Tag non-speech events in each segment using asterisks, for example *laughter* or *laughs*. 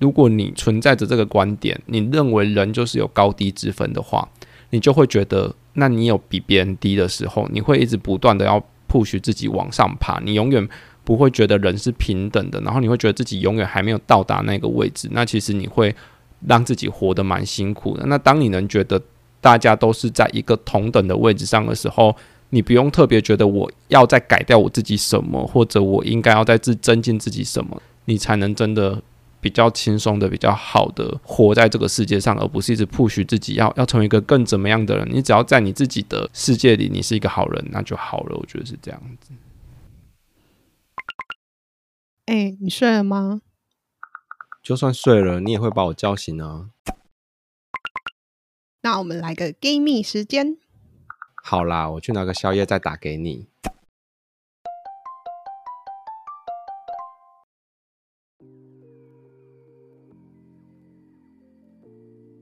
如果你存在着这个观点，你认为人就是有高低之分的话，你就会觉得，那你有比别人低的时候，你会一直不断的要 push 自己往上爬，你永远不会觉得人是平等的，然后你会觉得自己永远还没有到达那个位置，那其实你会让自己活得蛮辛苦的。那当你能觉得大家都是在一个同等的位置上的时候，你不用特别觉得我要再改掉我自己什么，或者我应该要再自增进自己什么，你才能真的。比较轻松的、比较好的活在这个世界上，而不是一直 push 自己要要成为一个更怎么样的人。你只要在你自己的世界里，你是一个好人，那就好了。我觉得是这样子。哎、欸，你睡了吗？就算睡了，你也会把我叫醒啊。那我们来个 Gamey 时间。好啦，我去拿个宵夜再打给你。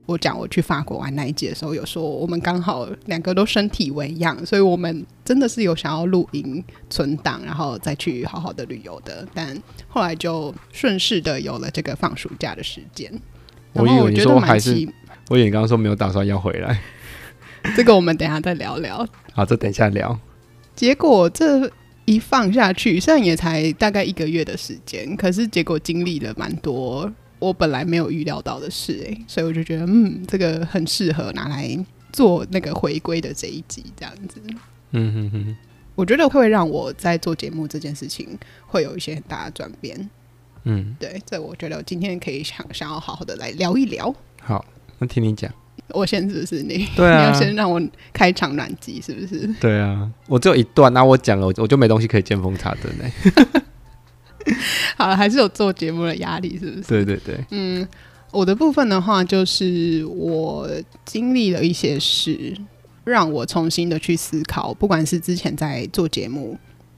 我讲我去法国玩那一集的时候，有说我们刚好两个都身体为恙，所以我们真的是有想要露营存档，然后再去好好的旅游的。但后来就顺势的有了这个放暑假的时间。*laughs* 我以为你说还是，我以为你刚刚说没有打算要回来。这个我们等一下再聊聊。*laughs* 好，这等一下聊。结果这一放下去，虽然也才大概一个月的时间，可是结果经历了蛮多。我本来没有预料到的事，哎，所以我就觉得，嗯，这个很适合拿来做那个回归的这一集，这样子。嗯哼哼，我觉得会让我在做节目这件事情会有一些很大的转变。嗯，对，这我觉得今天可以想想要好好的来聊一聊。好，那听你讲。我先是不是你？对啊，你要先让我开场暖机，是不是？对啊，我只有一段，那我讲了，我就没东西可以见缝插针嘞。*laughs* *laughs* 好了，还是有做节目的压力，是不是？对对对。嗯，我的部分的话，就是我经历了一些事，让我重新的去思考，不管是之前在做节目，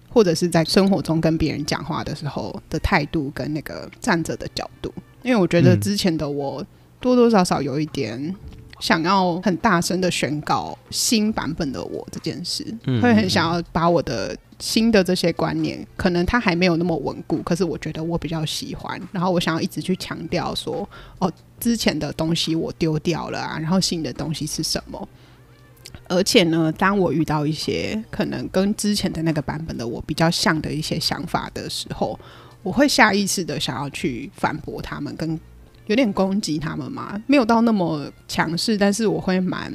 或者是在生活中跟别人讲话的时候的态度，跟那个站着的角度。因为我觉得之前的我多多少少有一点想要很大声的宣告新版本的我这件事，嗯，会很想要把我的。新的这些观念，可能它还没有那么稳固，可是我觉得我比较喜欢。然后我想要一直去强调说，哦，之前的东西我丢掉了啊，然后新的东西是什么？而且呢，当我遇到一些可能跟之前的那个版本的我比较像的一些想法的时候，我会下意识的想要去反驳他们，跟有点攻击他们嘛，没有到那么强势，但是我会蛮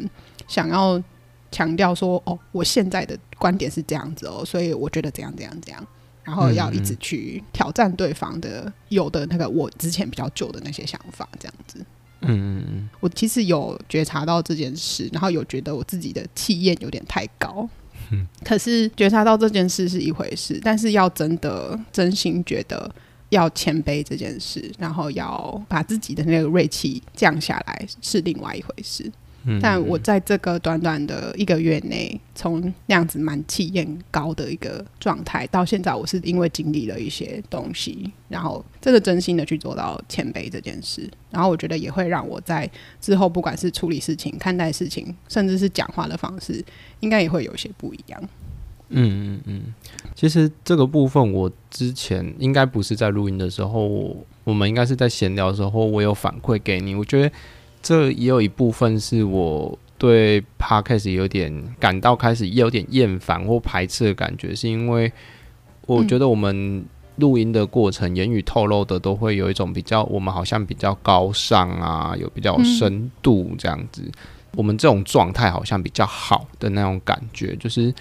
想要。强调说：“哦，我现在的观点是这样子哦，所以我觉得怎样怎样怎样，然后要一直去挑战对方的有的那个我之前比较旧的那些想法，这样子。”嗯嗯嗯，我其实有觉察到这件事，然后有觉得我自己的气焰有点太高。嗯，可是觉察到这件事是一回事，但是要真的真心觉得要谦卑这件事，然后要把自己的那个锐气降下来，是另外一回事。但我在这个短短的一个月内，从那样子蛮气焰高的一个状态，到现在，我是因为经历了一些东西，然后真的真心的去做到谦卑这件事，然后我觉得也会让我在之后，不管是处理事情、看待事情，甚至是讲话的方式，应该也会有些不一样。嗯嗯嗯，其实这个部分我之前应该不是在录音的时候，我们应该是在闲聊的时候，我有反馈给你，我觉得。这也有一部分是我对 Podcast 有点感到开始有点厌烦或排斥的感觉，是因为我觉得我们录音的过程，言语透露的都会有一种比较，我们好像比较高尚啊，有比较有深度这样子。我们这种状态好像比较好的那种感觉，就是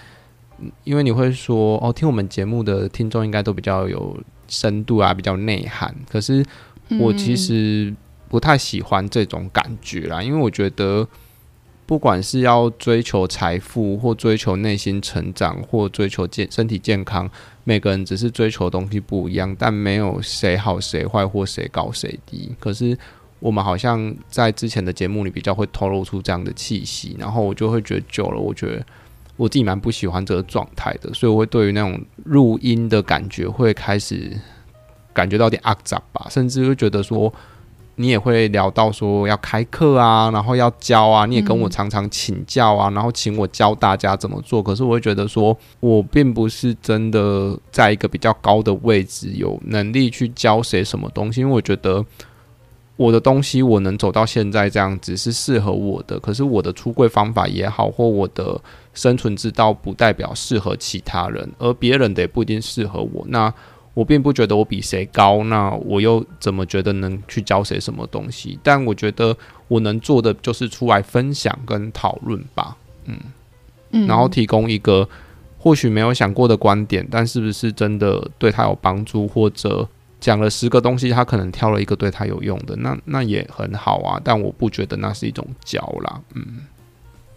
因为你会说哦，听我们节目的听众应该都比较有深度啊，比较内涵。可是我其实。不太喜欢这种感觉啦，因为我觉得，不管是要追求财富，或追求内心成长，或追求健身体健康，每个人只是追求的东西不一样，但没有谁好谁坏或谁高谁低。可是我们好像在之前的节目里比较会透露出这样的气息，然后我就会觉得久了，我觉得我自己蛮不喜欢这个状态的，所以我会对于那种录音的感觉会开始感觉到点阿杂吧，甚至会觉得说。你也会聊到说要开课啊，然后要教啊，你也跟我常常请教啊，然后请我教大家怎么做。可是我会觉得说，我并不是真的在一个比较高的位置，有能力去教谁什么东西。因为我觉得我的东西我能走到现在这样子是适合我的，可是我的出柜方法也好，或我的生存之道不代表适合其他人，而别人的也不一定适合我。那我并不觉得我比谁高，那我又怎么觉得能去教谁什么东西？但我觉得我能做的就是出来分享跟讨论吧，嗯嗯，然后提供一个或许没有想过的观点，但是不是真的对他有帮助，或者讲了十个东西，他可能挑了一个对他有用的，那那也很好啊。但我不觉得那是一种教啦，嗯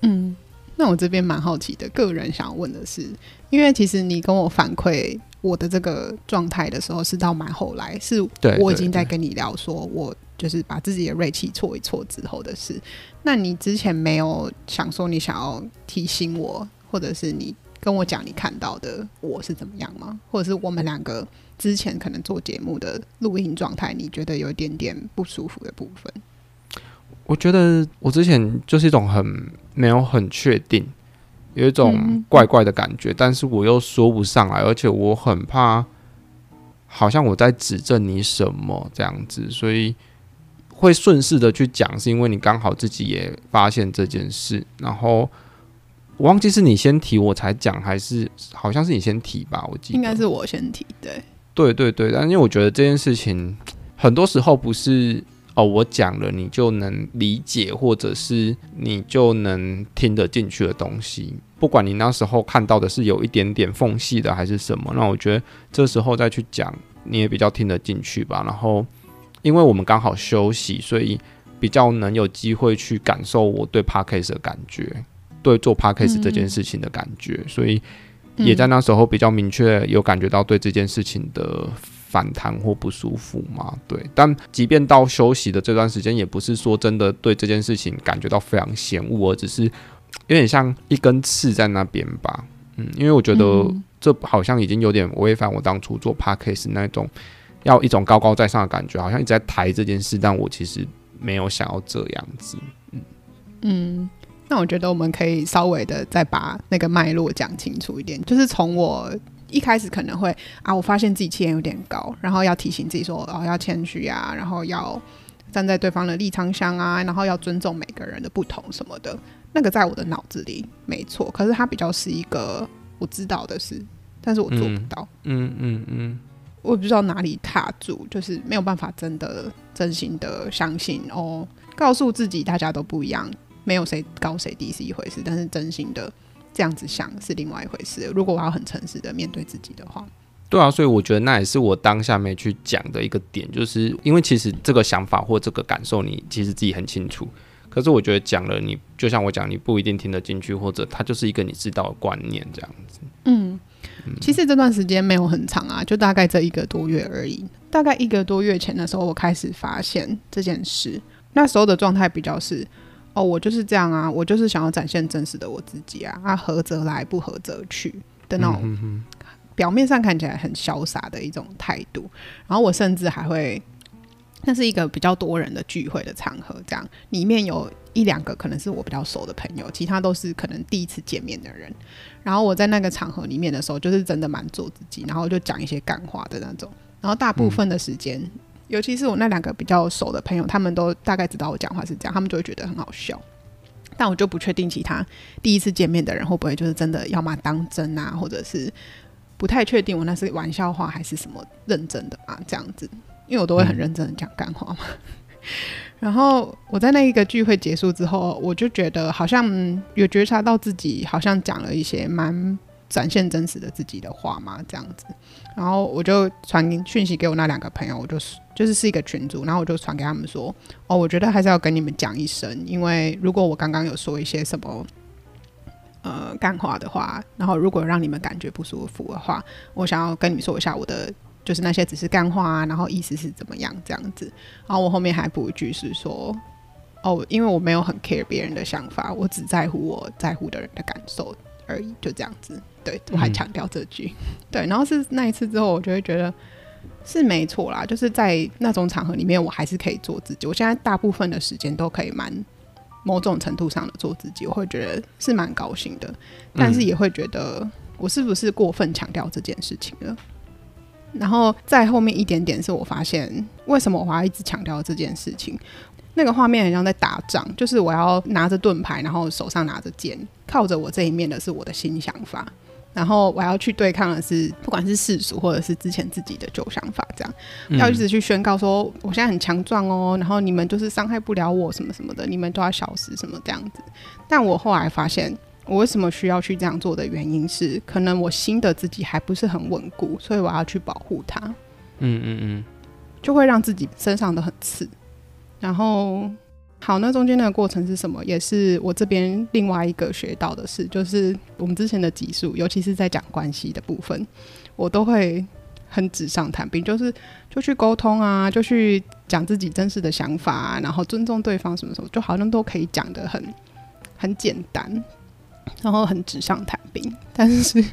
嗯。那我这边蛮好奇的，个人想要问的是，因为其实你跟我反馈。我的这个状态的时候是到蛮后来，是我已经在跟你聊，说我就是把自己的锐气挫一挫之后的事。那你之前没有想说你想要提醒我，或者是你跟我讲你看到的我是怎么样吗？或者是我们两个之前可能做节目的录音状态，你觉得有一点点不舒服的部分？我觉得我之前就是一种很没有很确定。有一种怪怪的感觉，嗯，但是我又说不上来，而且我很怕，好像我在指证你什么这样子，所以会顺势的去讲，是因为你刚好自己也发现这件事，然后我忘记是你先提我才讲，还是好像是你先提吧？我记得应该是我先提，对，对对对，但因为我觉得这件事情很多时候不是。哦，我讲了，你就能理解，或者是你就能听得进去的东西。不管你那时候看到的是有一点点缝隙的，还是什么，那我觉得这时候再去讲，你也比较听得进去吧。然后，因为我们刚好休息，所以比较能有机会去感受我对 Podcast 的感觉，对做 Podcast 这件事情的感觉，嗯，所以也在那时候比较明确有感觉到对这件事情的。反弹或不舒服嘛？对，但即便到休息的这段时间，也不是说真的对这件事情感觉到非常嫌恶，而只是有点像一根刺在那边吧。嗯，因为我觉得这好像已经有点违反我当初做 Podcast 那种要一种高高在上的感觉，好像一直在抬这件事，但我其实没有想要这样子。嗯嗯，那我觉得我们可以稍微的再把那个脉络讲清楚一点，就是从我。一开始可能会啊，我发现自己气焰有点高，然后要提醒自己说哦，要谦虚啊，然后要站在对方的立场上啊，然后要尊重每个人的不同什么的。那个在我的脑子里没错，可是它比较是一个我知道的事，但是我做不到。嗯嗯嗯，嗯，我不知道哪里踏住，就是没有办法真的真心的相信哦，告诉自己大家都不一样，没有谁高谁低是一回事，但是真心的。这样子想是另外一回事。如果我要很诚实的面对自己的话，对啊，所以我觉得那也是我当下没去讲的一个点，就是因为其实这个想法或这个感受，你其实自己很清楚。可是我觉得讲了，你就像我讲，你不一定听得进去，或者它就是一个你知道的观念这样子。嗯，其实这段时间没有很长啊，就大概这一个多月而已。大概一个多月前的时候，我开始发现这件事，那时候的状态比较是。哦，我就是这样啊，我就是想要展现真实的我自己啊，啊，合则来，不合则去的那种，表面上看起来很潇洒的一种态度。然后我甚至还会，那是一个比较多人的聚会的场合，这样里面有一两个可能是我比较熟的朋友，其他都是可能第一次见面的人。然后我在那个场合里面的时候，就是真的蛮做自己，然后就讲一些干话的那种。然后大部分的时间。嗯尤其是我那两个比较熟的朋友，他们都大概知道我讲话是这样，他们就会觉得很好笑。但我就不确定其他第一次见面的人会不会就是真的要么当真啊，或者是不太确定我那是玩笑话还是什么认真的啊这样子，因为我都会很认真的讲干话嘛。*laughs* 然后我在那一个聚会结束之后，我就觉得好像有觉察到自己好像讲了一些蛮。展现真实的自己的话嘛，这样子，然后我就传讯息给我那两个朋友，我就是就是是一个群组，然后我就传给他们说，哦，我觉得还是要跟你们讲一声，因为如果我刚刚有说一些什么呃干话的话，然后如果让你们感觉不舒服的话，我想要跟你们说一下我的就是那些只是干话啊，然后意思是怎么样这样子，然后我后面还补一句是说，哦，因为我没有很 care 别人的想法，我只在乎我在乎的人的感受。而已，就这样子。对，我还强调这句，嗯，*laughs* 对，然后是那一次之后，我就会觉得是没错啦，就是在那种场合里面，我还是可以做自己。我现在大部分的时间都可以蛮某种程度上的做自己，我会觉得是蛮高兴的，但是也会觉得我是不是过分强调这件事情了？然后在后面一点点，是我发现为什么我要一直强调这件事情。那个画面很像在打仗，就是我要拿着盾牌，然后手上拿着剑，靠着我这一面的是我的新想法，然后我要去对抗的是不管是世俗或者是之前自己的旧想法，这样、嗯、要一直去宣告说我现在很强壮哦，然后你们就是伤害不了我什么什么的，你们都要消失什么这样子。但我后来发现，我为什么需要去这样做的原因是，可能我新的自己还不是很稳固，所以我要去保护它。嗯嗯嗯，就会让自己身上的很刺。然后，好，那中间那个过程是什么？也是我这边另外一个学到的事，就是我们之前的集数，尤其是在讲关系的部分，我都会很纸上谈兵，就是就去沟通啊，就去讲自己真实的想法啊，然后尊重对方什么什么，就好像都可以讲得很很简单，然后很纸上谈兵。但是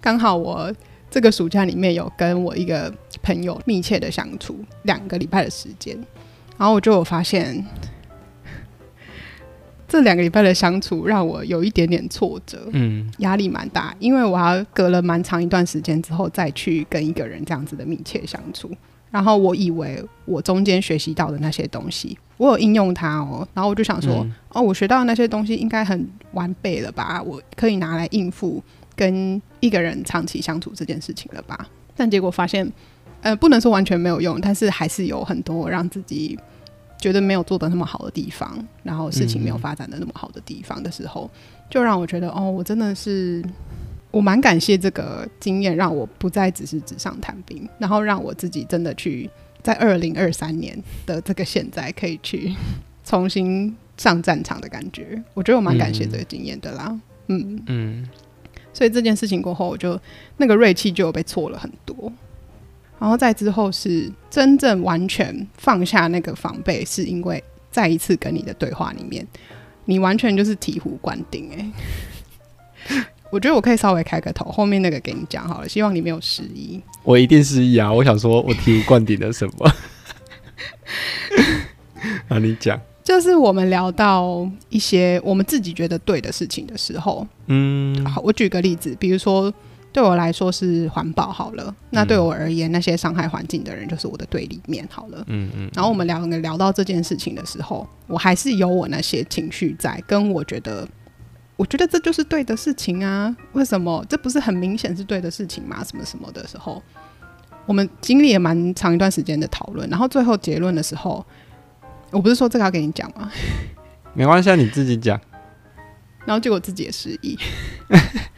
刚好我这个暑假里面有跟我一个朋友密切的相处两个礼拜的时间。然后我就有发现，*laughs* 这两个礼拜的相处让我有一点点挫折，嗯，压力蛮大，因为我要隔了蛮长一段时间之后再去跟一个人这样子的密切相处。然后我以为我中间学习到的那些东西，我有应用它哦。然后我就想说，嗯、哦，我学到的那些东西应该很完备了吧？我可以拿来应付跟一个人长期相处这件事情了吧？但结果发现。呃，不能说完全没有用，但是还是有很多让自己觉得没有做的那么好的地方，然后事情没有发展的那么好的地方的时候，嗯、就让我觉得，哦，我真的是我蛮感谢这个经验，让我不再只是纸上谈兵，然后让我自己真的去在二零二三年的这个现在可以去重新上战场的感觉，我觉得我蛮感谢这个经验的啦，嗯。嗯，嗯，所以这件事情过后，我就那个锐气就被挫了很多。然后再之后是真正完全放下那个防备，是因为再一次跟你的对话里面，你完全就是醍醐灌顶哎！*laughs* 我觉得我可以稍微开个头，后面那个给你讲好了，希望你没有失忆。我一定失忆啊！我想说我醍醐灌顶了什么？*laughs* 啊，你讲，就是我们聊到一些我们自己觉得对的事情的时候，嗯，好，我举个例子，比如说。对我来说是环保好了，那对我而言，嗯、那些伤害环境的人就是我的对立面好了。嗯嗯。然后我们两个聊到这件事情的时候，我还是有我那些情绪在，跟我觉得，我觉得这就是对的事情啊。为什么这不是很明显是对的事情吗？什么什么的时候，我们经历了蛮长一段时间的讨论，然后最后结论的时候，我不是说这个要给你讲吗？*laughs* 没关系，你自己讲。然后结果自己也失忆。*laughs*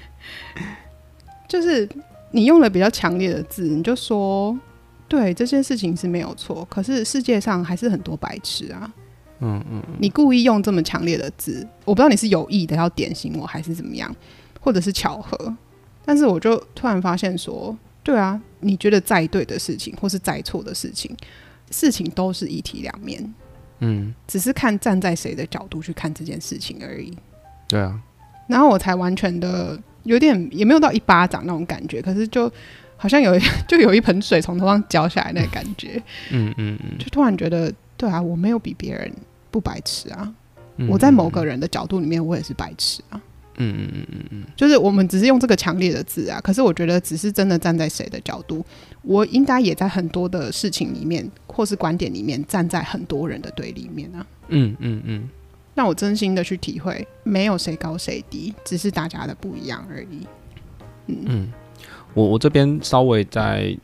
就是你用了比较强烈的字，你就说对这件事情是没有错，可是世界上还是很多白痴啊。嗯嗯，你故意用这么强烈的字，我不知道你是有意的要点醒我还是怎么样，或者是巧合。但是我就突然发现说，对啊，你觉得再对的事情或是再错的事情，事情都是一体两面。嗯，只是看站在谁的角度去看这件事情而已。对啊，然后我才完全的。有点也没有到一巴掌那种感觉，可是就好像有 *laughs* 就有一盆水从头上浇下来那个感觉，嗯嗯嗯，就突然觉得对啊，我没有比别人不白痴啊，我在某个人的角度里面我也是白痴啊，嗯嗯嗯嗯。嗯，就是我们只是用这个强烈的字啊，可是我觉得只是真的站在谁的角度，我应该也在很多的事情里面或是观点里面站在很多人的对立面啊，嗯嗯嗯。让我真心的去体会，没有谁高谁低，只是大家的不一样而已。嗯，嗯，我我这边稍微再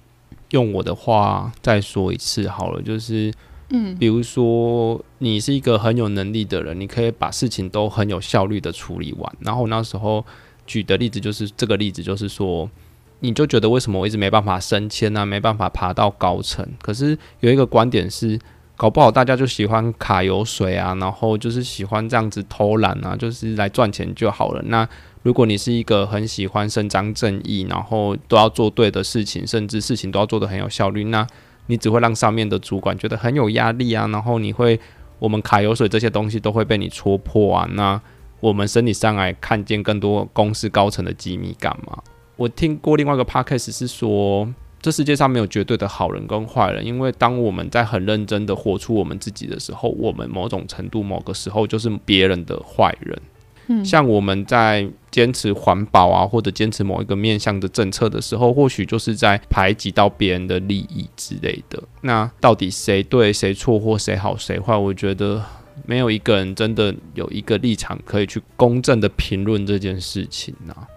用我的话再说一次好了，就是，嗯，比如说你是一个很有能力的人，你可以把事情都很有效率的处理完。然后那时候举的例子就是这个例子，就是说，你就觉得为什么我一直没办法升迁啊，没办法爬到高层？可是有一个观点是。搞不好大家就喜欢卡油水啊，然后就是喜欢这样子偷懒啊，就是来赚钱就好了。那如果你是一个很喜欢伸张正义，然后都要做对的事情，甚至事情都要做得很有效率，那你只会让上面的主管觉得很有压力啊。然后你会，我们卡油水这些东西都会被你戳破啊。那我们身体上来看见更多公司高层的机密干嘛？我听过另外一个 podcast 是说。这世界上没有绝对的好人跟坏人，因为当我们在很认真的活出我们自己的时候，我们某种程度、某个时候就是别人的坏人。嗯，像我们在坚持环保啊，或者坚持某一个面向的政策的时候，或许就是在排挤到别人的利益之类的。那到底谁对谁错或谁好谁坏？我觉得没有一个人真的有一个立场可以去公正的评论这件事情啊。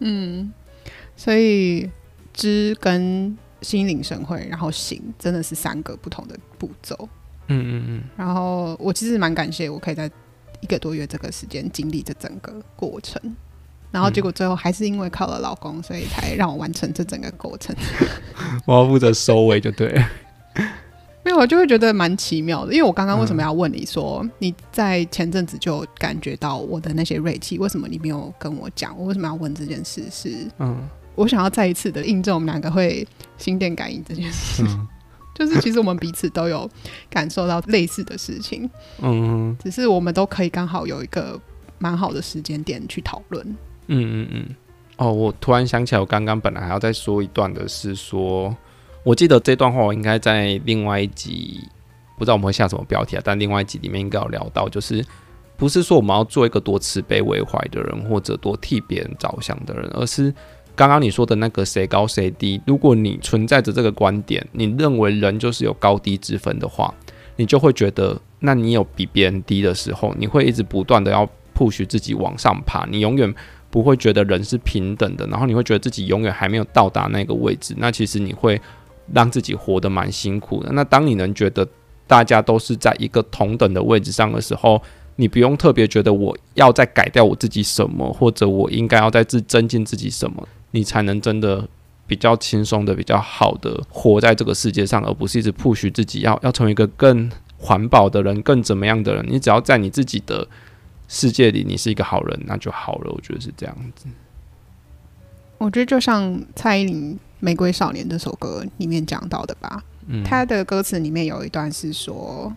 嗯，所以知跟心领神会，然后行，真的是三个不同的步骤。嗯嗯嗯。然后我其实蛮感谢，我可以在一个多月这个时间经历这整个过程。然后结果最后还是因为靠了老公，所以才让我完成这整个过程。*laughs* 我要负责收尾就对 *laughs* 没有我就会觉得蛮奇妙的，因为我刚刚为什么要问你说、嗯、你在前阵子就感觉到我的那些锐气，为什么你没有跟我讲？我为什么要问这件事？是，嗯，我想要再一次的印证我们两个会心电感应这件事，嗯、*laughs* 就是其实我们彼此都有感受到类似的事情，嗯，只是我们都可以刚好有一个蛮好的时间点去讨论，嗯嗯嗯。哦，我突然想起来，我刚刚本来还要再说一段的是说。我记得这段话，我应该在另外一集，不知道我们会下什么标题啊？但另外一集里面应该有聊到，就是不是说我们要做一个多慈悲为怀的人，或者多替别人着想的人，而是刚刚你说的那个谁高谁低。如果你存在着这个观点，你认为人就是有高低之分的话，你就会觉得，那你有比别人低的时候，你会一直不断的要 push 自己往上爬，你永远不会觉得人是平等的，然后你会觉得自己永远还没有到达那个位置，那其实你会。让自己活得蛮辛苦的。那当你能觉得大家都是在一个同等的位置上的时候，你不用特别觉得我要再改掉我自己什么，或者我应该要再自增进自己什么，你才能真的比较轻松的、比较好的活在这个世界上，而不是一直 push 自己要要成为一个更环保的人、更怎么样的人。你只要在你自己的世界里，你是一个好人，那就好了。我觉得是这样子。我觉得就像蔡依林。《玫瑰少年》这首歌里面讲到的吧，嗯，他的歌词里面有一段是说，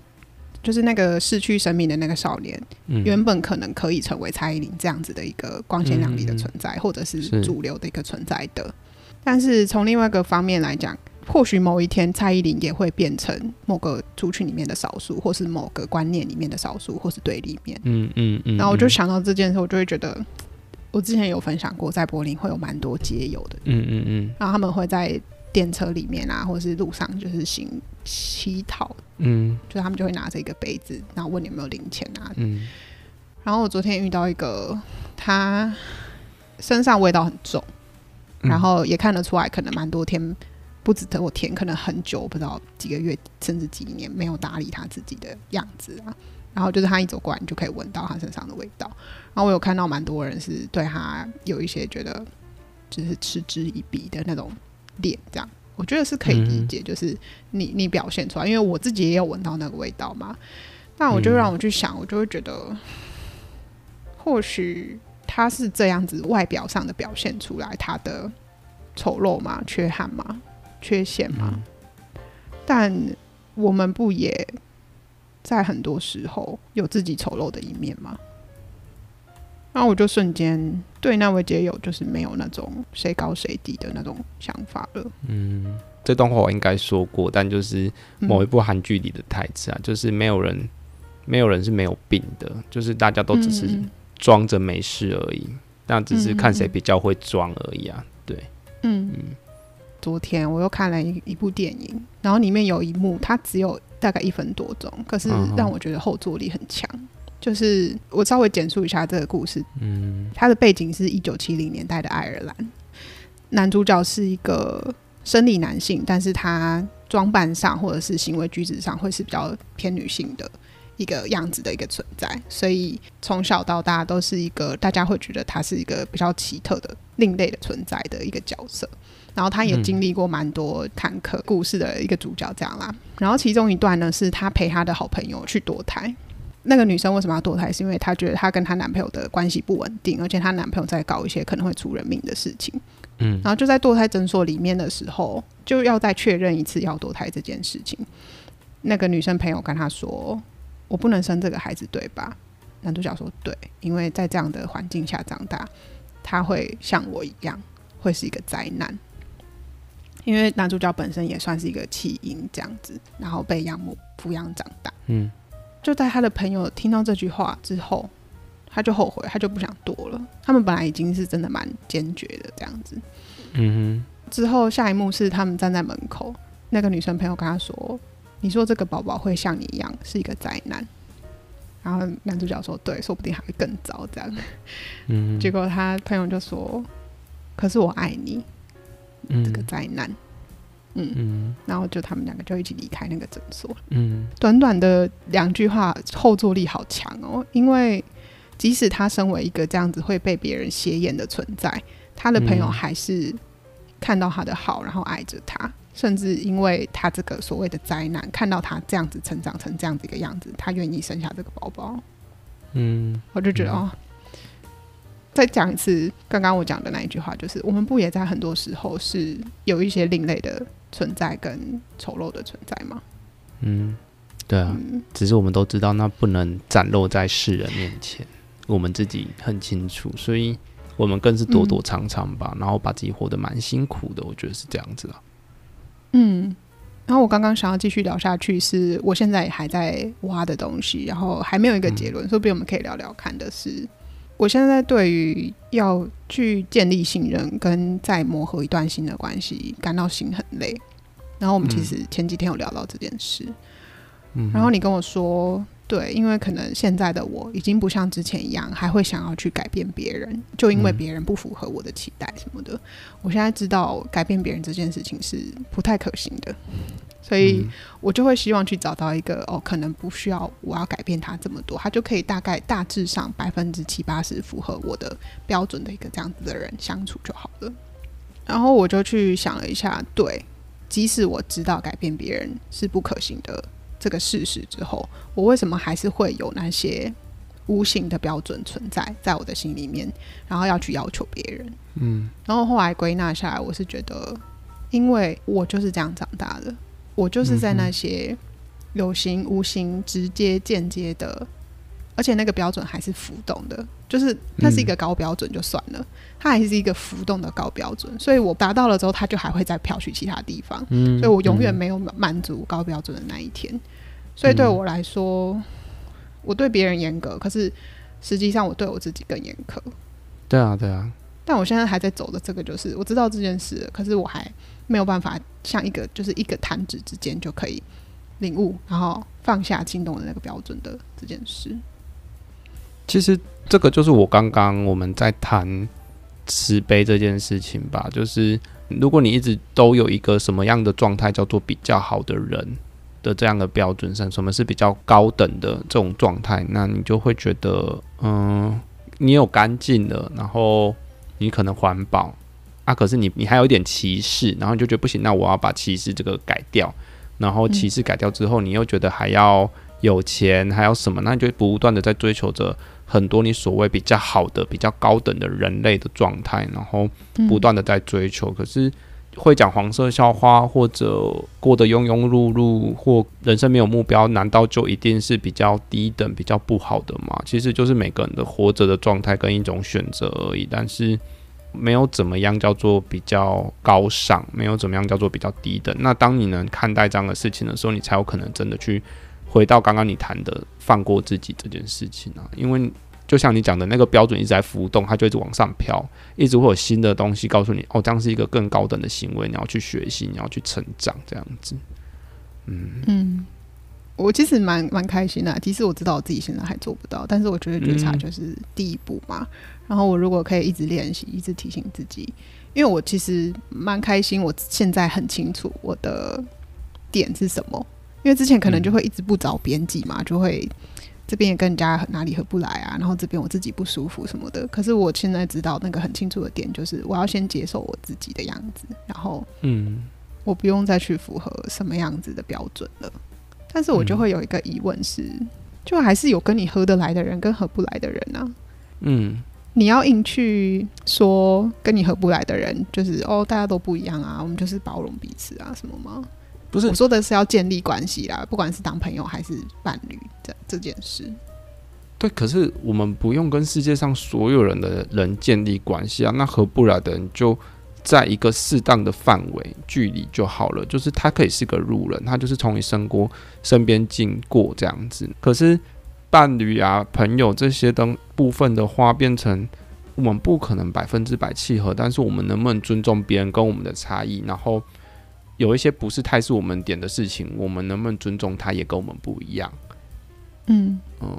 就是那个逝去生命的那个少年，嗯，原本可能可以成为蔡依林这样子的一个光鲜亮丽的存在，嗯，或者是主流的一个存在的。是，但是从另外一个方面来讲，或许某一天蔡依林也会变成某个族群里面的少数，或是某个观念里面的少数，或是对立面。嗯嗯嗯。然后我就想到这件事，我就会觉得。我之前有分享过，在柏林会有蛮多街友的，嗯嗯嗯，然后他们会在电车里面啊，或者是路上，就是行乞讨，嗯，就他们就会拿着一个杯子，然后问你有没有零钱啊，嗯，然后我昨天遇到一个，他身上味道很重，然后也看得出来，可能蛮多天不止得我天，可能很久，不知道几个月甚至几年没有打理他自己的样子啊。然后就是他一走过来，你就可以闻到他身上的味道。然后我有看到蛮多人是对他有一些觉得就是嗤之以鼻的那种脸，这样我觉得是可以理解。就是你你表现出来，因为我自己也有闻到那个味道嘛。那我就让我去想，我就会觉得，或许他是这样子外表上的表现出来他的丑陋嘛、缺憾嘛、缺陷嘛。但我们不也？在很多时候有自己丑陋的一面吗？然后我就瞬间对那位街友就是没有那种谁高谁低的那种想法了。嗯，这段话我应该说过，但就是某一部韩剧里的台词啊，嗯、就是没有人，没有人是没有病的，就是大家都只是装着没事而已，那、嗯、只是看谁比较会装而已啊。对，嗯嗯。昨天我又看了一一部电影，然后里面有一幕，它只有。大概一分多钟，可是让我觉得后坐力很强。Uh. 就是我稍微简述一下这个故事。嗯，它的背景是一九七零年代的爱尔兰，男主角是一个生理男性，但是他装扮上或者是行为举止上会是比较偏女性的一个样子的一个存在，所以从小到大都是一个大家会觉得他是一个比较奇特的另类的存在的一个角色。然后他也经历过蛮多坎坷故事的一个主角，这样啦。然后其中一段呢，是他陪他的好朋友去堕胎。那个女生为什么要堕胎？是因为她觉得她跟她男朋友的关系不稳定，而且她男朋友在搞一些可能会出人命的事情。嗯。然后就在堕胎诊所里面的时候，就要再确认一次要堕胎这件事情。那个女生朋友跟她说：“我不能生这个孩子，对吧？”男主角说：“对，因为在这样的环境下长大，他会像我一样，会是一个灾难。”因为男主角本身也算是一个弃婴这样子，然后被养母抚养长大。嗯，就在他的朋友听到这句话之后，他就后悔，他就不想多了。他们本来已经是真的蛮坚决的这样子。嗯哼。之后下一幕是他们站在门口，那个女生朋友跟他说：“你说这个宝宝会像你一样是一个灾难。”然后男主角说：“对，说不定还会更糟。”这样。嗯。结果他朋友就说：“可是我爱你。”嗯。这个灾难。嗯嗯嗯。然后就他们两个就一起离开那个诊所。嗯。短短的两句话，后坐力好强哦，因为。即使他身为一个这样子会被别人斜眼的存在，他的朋友还是看到他的好，然后爱着他，甚至因为他这个所谓的灾难，看到他这样子成长成这样子一个样子，他愿意生下这个宝宝。嗯，我就觉得、嗯、哦，再讲一次刚刚我讲的那一句话，就是我们不也在很多时候是有一些另类的存在跟丑陋的存在吗？嗯，对啊，嗯、只是我们都知道那不能展露在世人面前。我们自己很清楚，所以我们更是躲躲藏藏吧，嗯、然后把自己活得蛮辛苦的。我觉得是这样子啊。嗯，然后我刚刚想要继续聊下去，是我现在还在挖的东西，然后还没有一个结论，嗯、说不定我们可以聊聊看的是，我现在对于要去建立信任跟再磨合一段新的关系，感到心很累。然后我们其实前几天有聊到这件事，嗯，然后你跟我说。对，因为可能现在的我已经不像之前一样，还会想要去改变别人，就因为别人不符合我的期待什么的。嗯、我现在知道改变别人这件事情是不太可行的，所以我就会希望去找到一个哦，可能不需要我要改变他这么多，他就可以大概大致上百分之七八十符合我的标准的一个这样子的人相处就好了。然后我就去想了一下，对，即使我知道改变别人是不可行的。这个事实之后，我为什么还是会有那些无形的标准存在在我的心里面，然后要去要求别人？嗯，然后后来归纳下来，我是觉得，因为我就是这样长大的，我就是在那些有形、无形、直接、间接的。而且那个标准还是浮动的，就是它是一个高标准就算了，嗯、它还是一个浮动的高标准，所以我达到了之后，它就还会再飘去其他地方，嗯、所以我永远没有满足高标准的那一天。所以对我来说，嗯、我对别人严格，可是实际上我对我自己更严苛。对啊，对啊。但我现在还在走的这个，就是我知道这件事，可是我还没有办法像一个就是一个弹指之间就可以领悟，然后放下心动的那个标准的这件事。其实这个就是我刚刚我们在谈慈悲这件事情吧，就是如果你一直都有一个什么样的状态叫做比较好的人的这样的标准上，什么是比较高等的这种状态，那你就会觉得，嗯，你有干净的，然后你可能环保啊，可是你你还有一点歧视，然后你就觉得不行，那我要把歧视这个改掉，然后歧视改掉之后，你又觉得还要有钱，还要什么，那你就不断的在追求着。很多你所谓比较好的、比较高等的人类的状态，然后不断的在追求，嗯、可是会讲黄色笑话或者过得庸庸碌碌或人生没有目标，难道就一定是比较低等、比较不好的吗？其实就是每个人的活着的状态跟一种选择而已，但是没有怎么样叫做比较高尚，没有怎么样叫做比较低等。那当你能看待这样的事情的时候，你才有可能真的去。回到刚刚你谈的放过自己这件事情啊，因为就像你讲的那个标准一直在浮动，它就一直往上飘，一直会有新的东西告诉你，哦，这样是一个更高等的行为，你要去学习，你要去成长，这样子。嗯嗯，我其实蛮蛮开心的，其实我知道我自己现在还做不到，但是我觉得觉察就是第一步嘛。嗯、然后我如果可以一直练习，一直提醒自己，因为我其实蛮开心，我现在很清楚我的点是什么。因为之前可能就会一直不着边际嘛，嗯、就会这边也跟人家哪里合不来啊，然后这边我自己不舒服什么的。可是我现在知道那个很清楚的点，就是我要先接受我自己的样子，然后嗯，我不用再去符合什么样子的标准了。但是我就会有一个疑问是，嗯、就还是有跟你合得来的人跟合不来的人啊。嗯，你要硬去说跟你合不来的人，就是哦，大家都不一样啊，我们就是包容彼此啊，什么吗？不是我说的是要建立关系啦，不管是当朋友还是伴侣这这件事。对，可是我们不用跟世界上所有人的人建立关系啊，那合不来的人就在一个适当的范围距离就好了。就是他可以是个路人，他就是从你身过身边经过这样子。可是伴侣啊、朋友这些等部分的话，变成我们不可能百分之百契合，但是我们能不能尊重别人跟我们的差异？然后有一些不是太是我们点的事情，我们能不能尊重他也跟我们不一样？嗯嗯，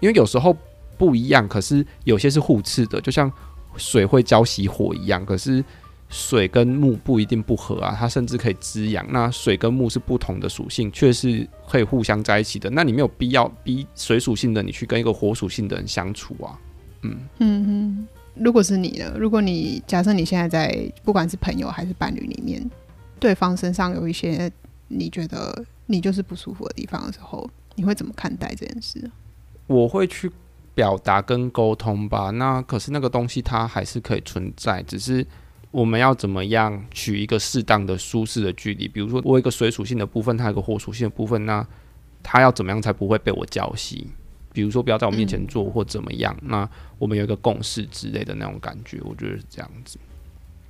因为有时候不一样，可是有些是互斥的，就像水会浇熄火一样，可是。水跟木不一定不合啊，它甚至可以滋养。那水跟木是不同的属性，却是可以互相在一起的。那你没有必要逼水属性的你去跟一个火属性的人相处啊。嗯嗯嗯。如果是你呢？如果你假设你现在在不管是朋友还是伴侣里面，对方身上有一些你觉得你就是不舒服的地方的时候，你会怎么看待这件事？我会去表达跟沟通吧。那可是那个东西它还是可以存在，只是。我们要怎么样取一个适当的舒适的距离？比如说，我有一个水属性的部分，它有一个火属性的部分，那它要怎么样才不会被我浇熄？比如说，不要在我面前做或怎么样？嗯、那我们有一个共识之类的那种感觉，我觉得是这样子。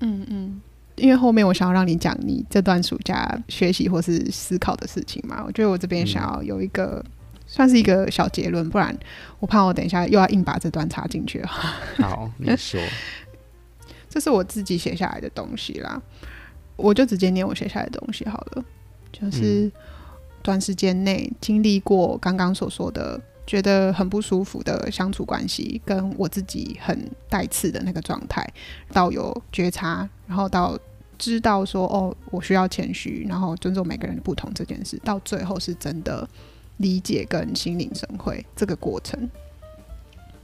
嗯嗯，因为后面我想要让你讲你这段暑假学习或是思考的事情嘛，我觉得我这边想要有一个、嗯、算是一个小结论，不然我怕我等一下又要硬把这段插进去了。好，你说。这是我自己写下来的东西啦，我就直接念我写下来的东西好了。就是短时间内经历过刚刚所说的，觉得很不舒服的相处关系，跟我自己很带刺的那个状态，到有觉察，然后到知道说哦，我需要谦虚，然后尊重每个人的不同这件事，到最后是真的理解跟心领神会这个过程。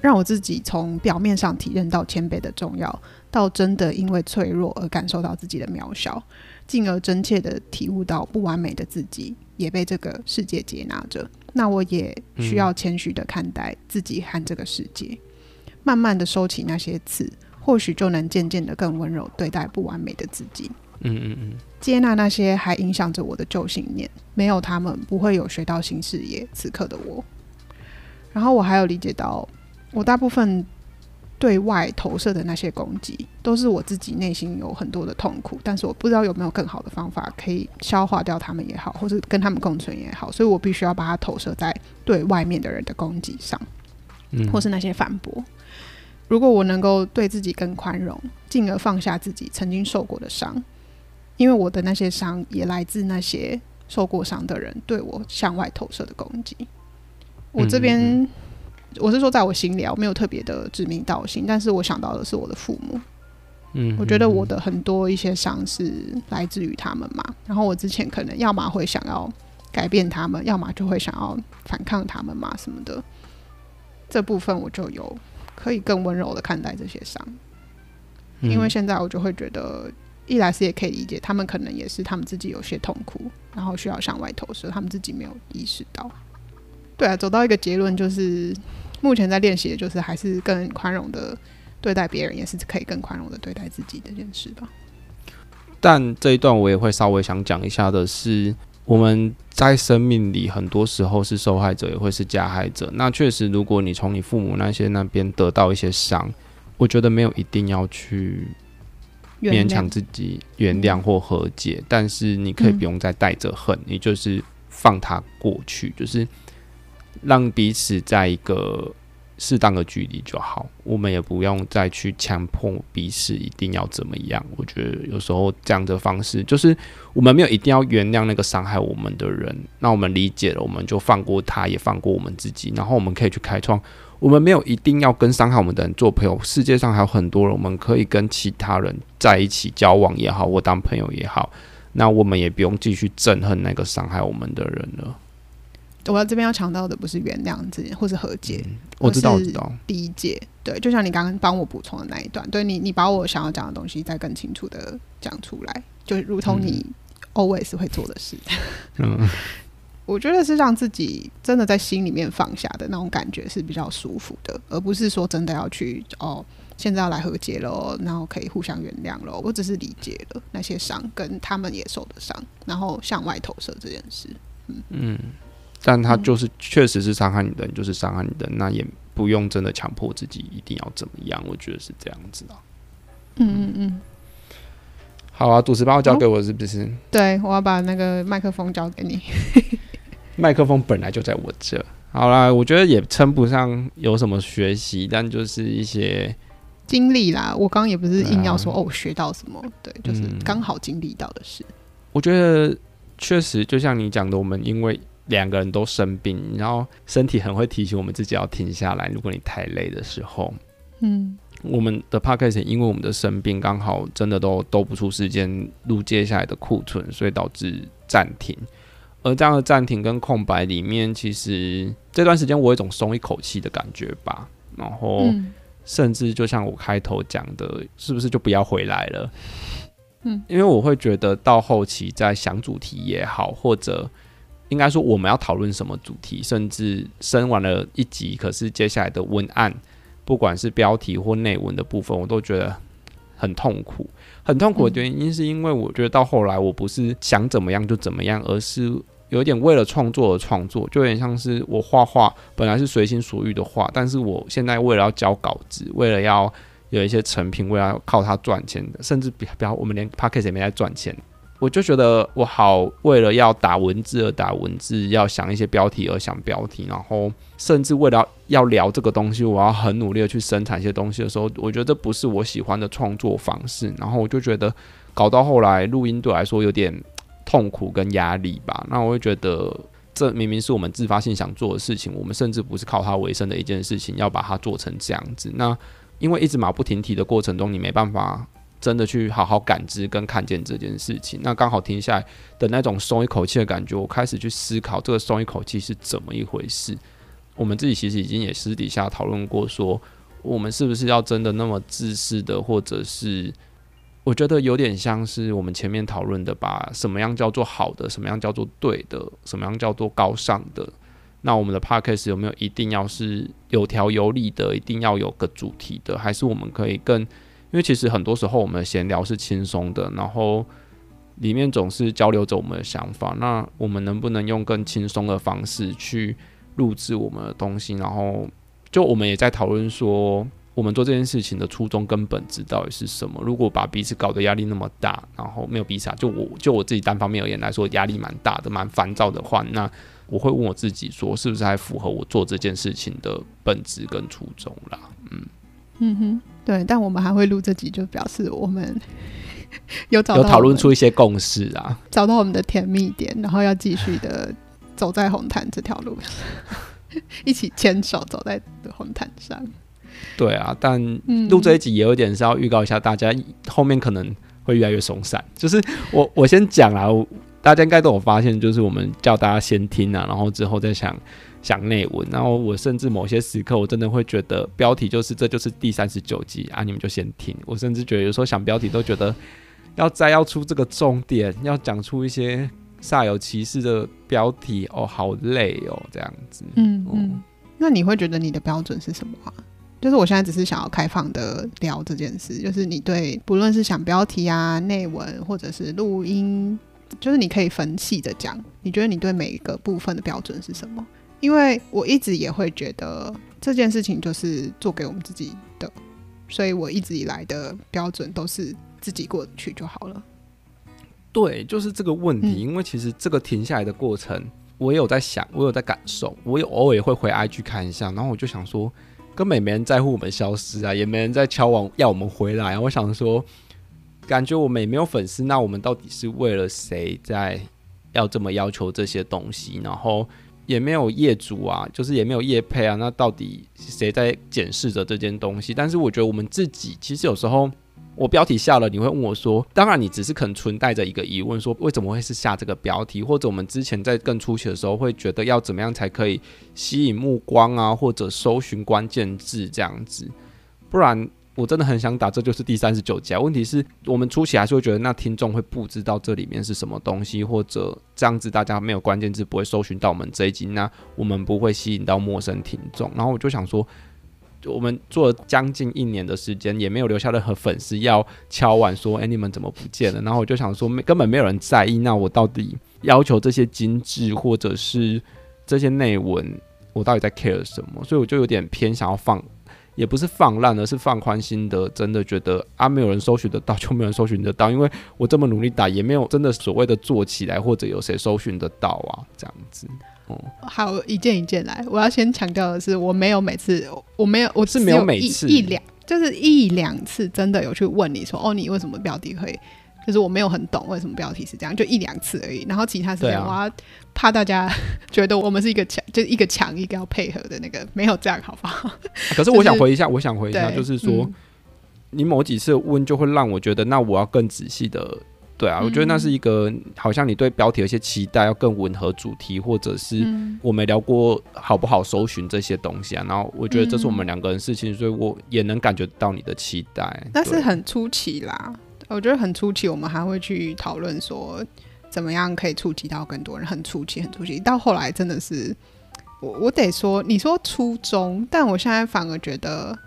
让我自己从表面上体认到谦卑的重要，到真的因为脆弱而感受到自己的渺小，进而真切的体悟到不完美的自己也被这个世界接纳着。那我也需要谦虚的看待自己和这个世界，嗯、慢慢的收起那些刺，或许就能渐渐的更温柔对待不完美的自己。嗯嗯嗯，接纳那些还影响着我的旧信念，没有他们，不会有学到新视野。此刻的我，然后我还有理解到。我大部分对外投射的那些攻击，都是我自己内心有很多的痛苦，但是我不知道有没有更好的方法可以消化掉他们也好，或是跟他们共存也好，所以我必须要把它投射在对外面的人的攻击上，嗯，或是那些反驳。如果我能够对自己更宽容，进而放下自己曾经受过的伤，因为我的那些伤也来自那些受过伤的人对我向外投射的攻击。我这边。我是说，在我心里，我没有特别的指名道姓，但是我想到的是我的父母。嗯，我觉得我的很多一些伤是来自于他们嘛。然后我之前可能要么会想要改变他们，要么就会想要反抗他们嘛什么的。这部分我就有可以更温柔的看待这些伤，因为现在我就会觉得，一来是也可以理解，他们可能也是他们自己有些痛苦，然后需要向外投射，他们自己没有意识到。对啊，走到一个结论就是。目前在练习的就是还是更宽容的对待别人，也是可以更宽容的对待自己这件事吧。但这一段我也会稍微想讲一下的是，我们在生命里很多时候是受害者，也会是加害者。那确实，如果你从你父母那些那边得到一些伤，我觉得没有一定要去勉强自己原谅或和解，嗯、但是你可以不用再带着恨，你就是放它过去，就是。让彼此在一个适当的距离就好，我们也不用再去强迫彼此一定要怎么样。我觉得有时候这样的方式，就是我们没有一定要原谅那个伤害我们的人，那我们理解了，我们就放过他，也放过我们自己，然后我们可以去开创。我们没有一定要跟伤害我们的人做朋友，世界上还有很多人，我们可以跟其他人在一起交往也好，或当朋友也好。那我们也不用继续憎恨那个伤害我们的人了。我要这边要强调的不是原谅这件，或是和解，嗯，我知道，我知道，理解。对，就像你刚刚帮我补充的那一段，对你，你把我想要讲的东西再更清楚的讲出来，就如同你 always 会做的事。嗯，*laughs* 我觉得是让自己真的在心里面放下的那种感觉是比较舒服的，而不是说真的要去哦，现在要来和解了，然后可以互相原谅了。我只是理解了那些伤，跟他们也受的伤，然后向外投射这件事。嗯嗯。但他就是确实是伤害你的，你就是伤害你的，那也不用真的强迫自己一定要怎么样，我觉得是这样子啊。嗯嗯嗯。好啊，主持把我交给我是不是？对，我要把那个麦克风交给你。*laughs* 麦克风本来就在我这。好啦，我觉得也称不上有什么学习，但就是一些经历啦。我刚刚也不是硬要说、啊、哦，学到什么，对，就是刚好经历到的事。我觉得确实就像你讲的，我们因为两个人都生病，然后身体很会提醒我们自己要停下来。如果你太累的时候，嗯，我们的 podcast 因为我们的生病，刚好真的都都不出时间录接下来的库存，所以导致暂停。而这样的暂停跟空白里面，其实这段时间我有一种松一口气的感觉吧。然后，甚至就像我开头讲的，是不是就不要回来了？嗯，因为我会觉得到后期在想主题也好，或者应该说我们要讨论什么主题，甚至生完了一集，可是接下来的文案，不管是标题或内文的部分，我都觉得很痛苦。很痛苦的原因是因为我觉得到后来我不是想怎么样就怎么样，而是。有点为了创作而创作，就有点像是我画画本来是随心所欲的画，但是我现在为了要交稿子，为了要有一些成品，为了要靠它赚钱的，甚至比比方我们连 Podcast 也没在赚钱，我就觉得我好为了要打文字而打文字，要想一些标题而想标题，然后甚至为了要聊这个东西，我要很努力的去生产一些东西的时候，我觉得这不是我喜欢的创作方式，然后我就觉得搞到后来录音对我来说有点。痛苦跟压力吧，那我会觉得这明明是我们自发性想做的事情，我们甚至不是靠它为生的一件事情，要把它做成这样子。那因为一直马不停蹄的过程中，你没办法真的去好好感知跟看见这件事情。那刚好停下来的那种松一口气的感觉，我开始去思考这个松一口气是怎么一回事。我们自己其实已经也私底下讨论过，说我们是不是要真的那么自私的，或者是。我觉得有点像是我们前面讨论的，把什么样叫做好的，什么样叫做对的，什么样叫做高尚的。那我们的 podcast 有没有一定要是有条有理的，一定要有个主题的，还是我们可以更？因为其实很多时候我们闲聊是轻松的，然后里面总是交流着我们的想法。那我们能不能用更轻松的方式去录制我们的东西？然后就我们也在讨论说。我们做这件事情的初衷跟本质到底是什么？如果把彼此搞得压力那么大，然后没有彼此，就我就我自己单方面而言来说，压力蛮大的，蛮烦躁的话，那我会问我自己说，是不是还符合我做这件事情的本质跟初衷啦？嗯嗯哼，对。但我们还会录这集，就表示我们 *laughs* 有找到有讨论出一些共识啊，找到我们的甜蜜点，然后要继续的走在红毯这条路，*laughs* 一起牵手走在红毯上。对啊，但录这一集也有点是要预告一下大家，后面可能会越来越松散。就是我我先讲啦，大家应该都有发现，就是我们叫大家先听啊，然后之后再想想内文。然后我甚至某些时刻，我真的会觉得标题就是这就是第三十九集啊，你们就先听。我甚至觉得有时候想标题都觉得要摘要出这个重点，要讲出一些煞有其事的标题哦，好累哦，这样子。嗯嗯，那你会觉得你的标准是什么啊？就是我现在只是想要开放的聊这件事，就是你对不论是想标题啊、内文或者是录音，就是你可以分细的讲。你觉得你对每一个部分的标准是什么？因为我一直也会觉得这件事情就是做给我们自己的，所以我一直以来的标准都是自己过得去就好了。对，就是这个问题。嗯，因为其实这个停下来的过程，我也有在想，我有在感受，我也偶尔也会回 IG 看一下，然后我就想说。根本没人在乎我们消失啊，也没人在敲碗要我们回来啊。我想说，感觉我们也没有粉丝，那我们到底是为了谁在要这么要求这些东西？然后也没有业主啊，就是也没有业配啊，那到底谁在检视着这件东西？但是我觉得我们自己其实有时候。我标题下了，你会问我说：“当然，你只是可能存带着一个疑问，说为什么会是下这个标题？或者我们之前在更初期的时候，会觉得要怎么样才可以吸引目光啊，或者搜寻关键字这样子？不然我真的很想打，这就是第三十九集。问题是我们初期还是会觉得，那听众会不知道这里面是什么东西，或者这样子大家没有关键字不会搜寻到我们这一集，那我们不会吸引到陌生听众。然后我就想说。”我们做了将近一年的时间，也没有留下任何粉丝要敲碗说：“哎，你们怎么不见了？”然后我就想说，根本没有人在意。那我到底要求这些精致，或者是这些内文，我到底在 care 什么？所以我就有点偏想要放，也不是放烂，而是放宽心的。真的觉得啊，没有人搜寻得到，就没有人搜寻得到。因为我这么努力打，也没有真的所谓的做起来，或者有谁搜寻得到啊？这样子。哦，好，一件一件来。我要先强调的是，我没有每次，我没有，我是没有每次一两，就是一两次真的有去问你说，哦，你为什么标题可以？就是我没有很懂为什么标题是这样，就一两次而已。然后其他时间，我要怕大家 *laughs* 觉得我们是一个强，就是一个强一个要配合的那个，没有这样，好不好？可是我想回一下，就是、我想回一下，就是说、嗯，你某几次问就会让我觉得，那我要更仔细的，对啊，我觉得那是一个好像你对标题有些期待，要更吻合主题，或者是我没聊过好不好搜寻这些东西啊。然后我觉得这是我们两个人事情，所以我也能感觉到你的期待。那是很出奇啦。我觉得很出奇，我们还会去讨论说怎么样可以触及到更多人。很初期，很初期，到后来真的是我，我得说，你说初衷，但我现在反而觉得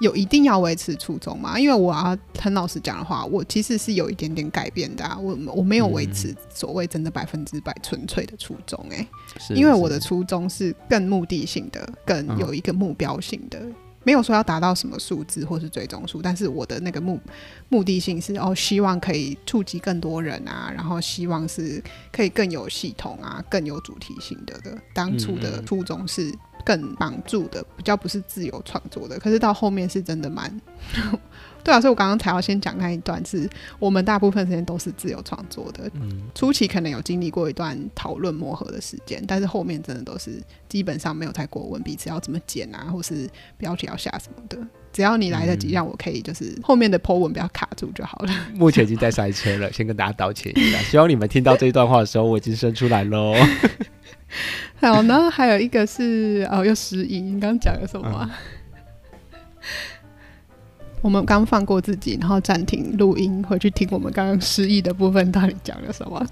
有一定要维持初衷嘛？因为我要很老实讲的话，我其实是有一点点改变的啊。我我没有维持所谓真的百分之百纯粹的初衷，哎，因为我的初衷是更目的性的，更有一个目标性的。嗯没有说要达到什么数字或是最终数，但是我的那个目目的性是哦，希望可以触及更多人啊，然后希望是可以更有系统啊，更有主题性的的。当初的初衷是更绑住的，比较不是自由创作的。可是到后面是真的蛮。*laughs* 对啊，所以我刚刚才要先讲那一段，是我们大部分时间都是自由创作的。嗯，初期可能有经历过一段讨论磨合的时间，但是后面真的都是基本上没有太过问彼此要怎么剪啊，或是标题要下什么的。只要你来得及，让我可以就是后面的 po 文不要卡住就好了。*laughs* 目前已经在塞车了，先跟大家道歉一下。希望你们听到这一段话的时候，我已经生出来喽。*laughs* *laughs* 好，那还有一个是哦，又失忆。你刚刚讲了什么？嗯 *laughs* 我们刚放过自己，然后暂停录音，回去听我们刚刚失忆的部分到底讲了什么。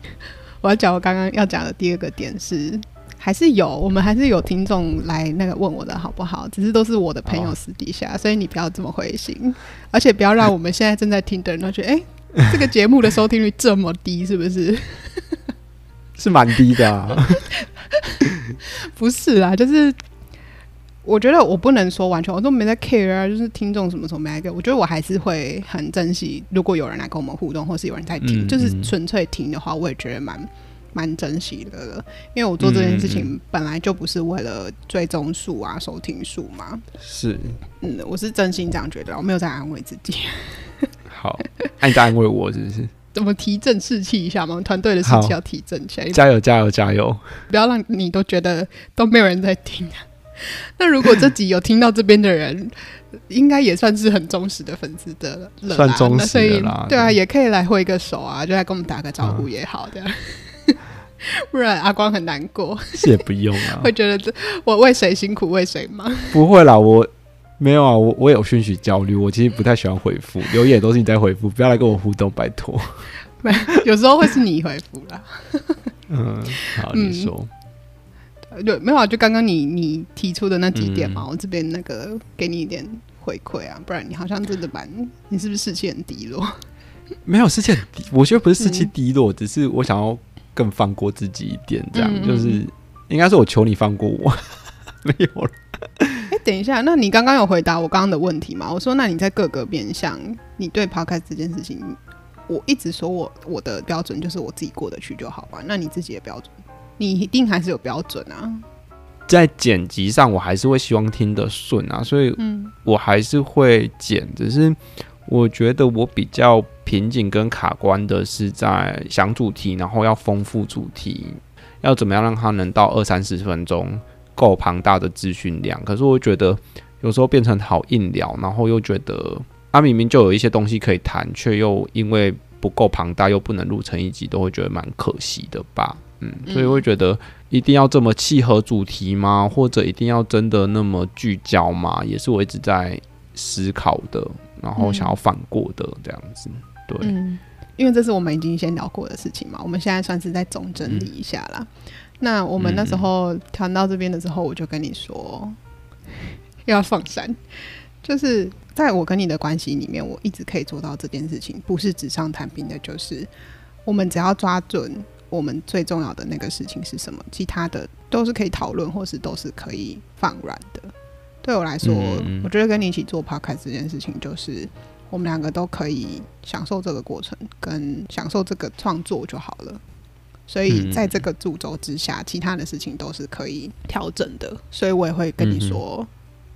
我要讲我刚刚要讲的第二个点是，还是有我们还是有听众来那个问我的好不好？只是都是我的朋友私底下，所以你不要这么灰心，而且不要让我们现在正在听的人都觉得，哎、欸，这个节目的收听率这么低，是不是？是蛮低的啊。*laughs* 不是啦，就是。我觉得我不能说完全，我都没在 care 啊，就是听众什么时候没来给，我觉得我还是会很珍惜。如果有人来跟我们互动，或是有人在听，嗯、就是纯粹听的话，我也觉得蛮蛮珍惜的。因为我做这件事情本来就不是为了追踪数啊、收听数嘛。是，嗯，我是真心这样觉得，我没有在安慰自己。好，那你在安慰我是不是？怎么提振士气一下嘛？团队的士气要提振起来，加油，加油，加油！不要让你都觉得都没有人在听。*laughs* 那如果这集有听到这边的人，应该也算是很忠实的粉丝的了，算忠实的啦。对啊，也可以来挥个手啊，就来跟我们打个招呼也好的，嗯、*laughs* 不然阿光很难过。是也不用啊，*laughs* 会觉得这我为谁辛苦为谁忙？不会啦，我没有啊，我我有讯息焦虑，我其实不太喜欢回复 *laughs* 留言，都是你在回复，不要来跟我互动，拜托。没，*laughs* 有时候会是你回复啦。嗯，好，你说。嗯对，没有啊，就刚刚你你提出的那几点嘛，嗯、我这边那个给你一点回馈啊，不然你好像真的蛮，你是不是士气很低落？*laughs* 没有士气很低，我觉得不是士气低落，嗯，只是我想要更放过自己一点，这样就是应该是我求你放过我，没有了。等一下，那你刚刚有回答我刚刚的问题吗？我说，那你在各个面向，你对 Podcast 这件事情，我一直说我我的标准就是我自己过得去就好吧？那你自己的标准？你一定还是有标准啊，在剪辑上，我还是会希望听得顺啊，所以，我还是会剪。只是我觉得我比较瓶颈跟卡关的是在想主题，然后要丰富主题，要怎么样让它能到二三十分钟，够庞大的资讯量。可是我觉得有时候变成好硬聊，然后又觉得它明明就有一些东西可以谈，却又因为不够庞大，又不能录成一集，都会觉得蛮可惜的吧。嗯，所以会觉得一定要这么契合主题吗？或者一定要真的那么聚焦吗？也是我一直在思考的，然后想要反过的这样子。对，嗯，因为这是我们已经先聊过的事情嘛，我们现在算是在总整理一下啦。嗯、那我们那时候谈到这边的时候，我就跟你说要放闪，就是在我跟你的关系里面，我一直可以做到这件事情，不是纸上谈兵的，就是我们只要抓准。我们最重要的那个事情是什么？其他的都是可以讨论，或是都是可以放软的。对我来说，嗯，我觉得跟你一起做 podcast 这件事情，就是我们两个都可以享受这个过程，跟享受这个创作就好了。所以在这个主轴之下，其他的事情都是可以调整的。所以我也会跟你说，嗯、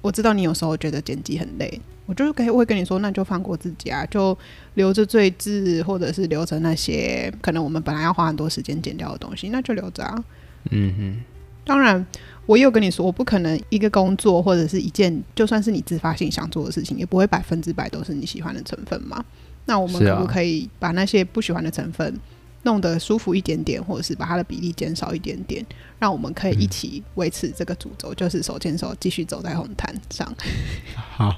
我知道你有时候觉得剪辑很累，我就可以会跟你说，那就放过自己啊，就留着最字，或者是留着那些可能我们本来要花很多时间剪掉的东西，那就留着啊。嗯哼，当然。我有跟你说，我不可能一个工作或者是一件，就算是你自发性想做的事情，也不会百分之百都是你喜欢的成分嘛。那我们可不可以把那些不喜欢的成分弄得舒服一点点，或者是把它的比例减少一点点，让我们可以一起维持这个主轴，嗯、就是手牵手继续走在红毯上。好，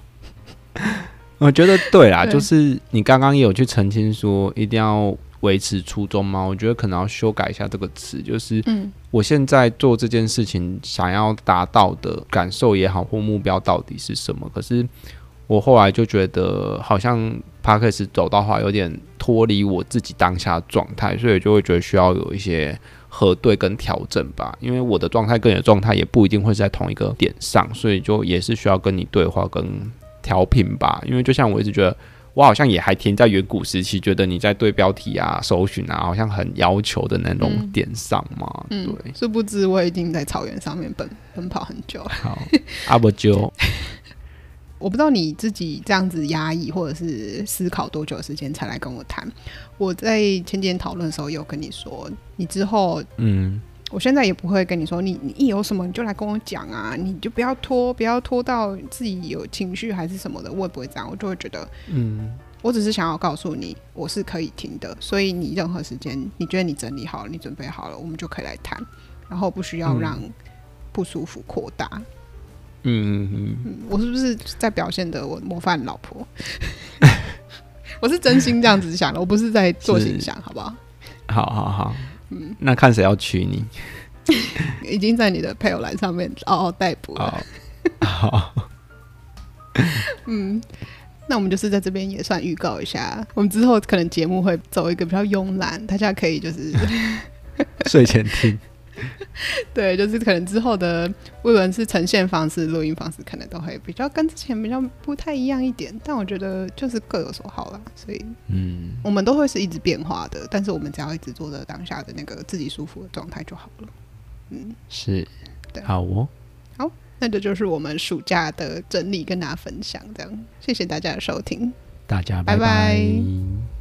*laughs* 我觉得对啦，对就是你刚刚也有去澄清说一定要。维持初衷吗？我觉得可能要修改一下这个词，就是嗯我现在做这件事情想要达到的感受也好，或目标到底是什么？可是我后来就觉得，好像 Podcast 走到话有点脱离我自己当下的状态，所以就会觉得需要有一些核对跟调整吧。因为我的状态跟你的状态也不一定会在同一个点上，所以就也是需要跟你对话跟调频吧。因为就像我一直觉得。我好像也还停在远古时期，觉得你在对标题啊、搜寻啊，好像很要求的那种点上嘛。嗯，对。殊不知我已经在草原上面奔奔跑很久了。好，阿伯就，*laughs* 我不知道你自己这样子压抑或者是思考多久的时间才来跟我谈。我在前几天讨论的时候有跟你说，你之后嗯。我现在也不会跟你说，你你一有什么你就来跟我讲啊，你就不要拖，不要拖到自己有情绪还是什么的，我也不会这样，我就会觉得，嗯，我只是想要告诉你，我是可以听的，所以你任何时间你觉得你整理好了，你准备好了，我们就可以来谈，然后不需要让不舒服扩大。嗯嗯嗯，我是不是在表现的我模范老婆？*laughs* 我是真心这样子想的，我不是在做形象，好不好？好好好。嗯，那看谁要娶你？*laughs* 已经在你的配偶栏上面嗷嗷待哺了。好，*laughs* 嗯，那我们就是在这边也算预告一下，我们之后可能节目会走一个比较慵懒，大家可以就是睡前听。*laughs* 对，就是可能之后的无论是呈现方式、录音方式，可能都会比较跟之前比较不太一样一点。但我觉得就是各有所好啦，所以嗯，我们都会是一直变化的。但是我们只要一直做着当下的那个自己舒服的状态就好了。嗯，是，对，好哦，好，那这就是我们暑假的整理跟大家分享，这样谢谢大家的收听，大家拜拜。拜拜。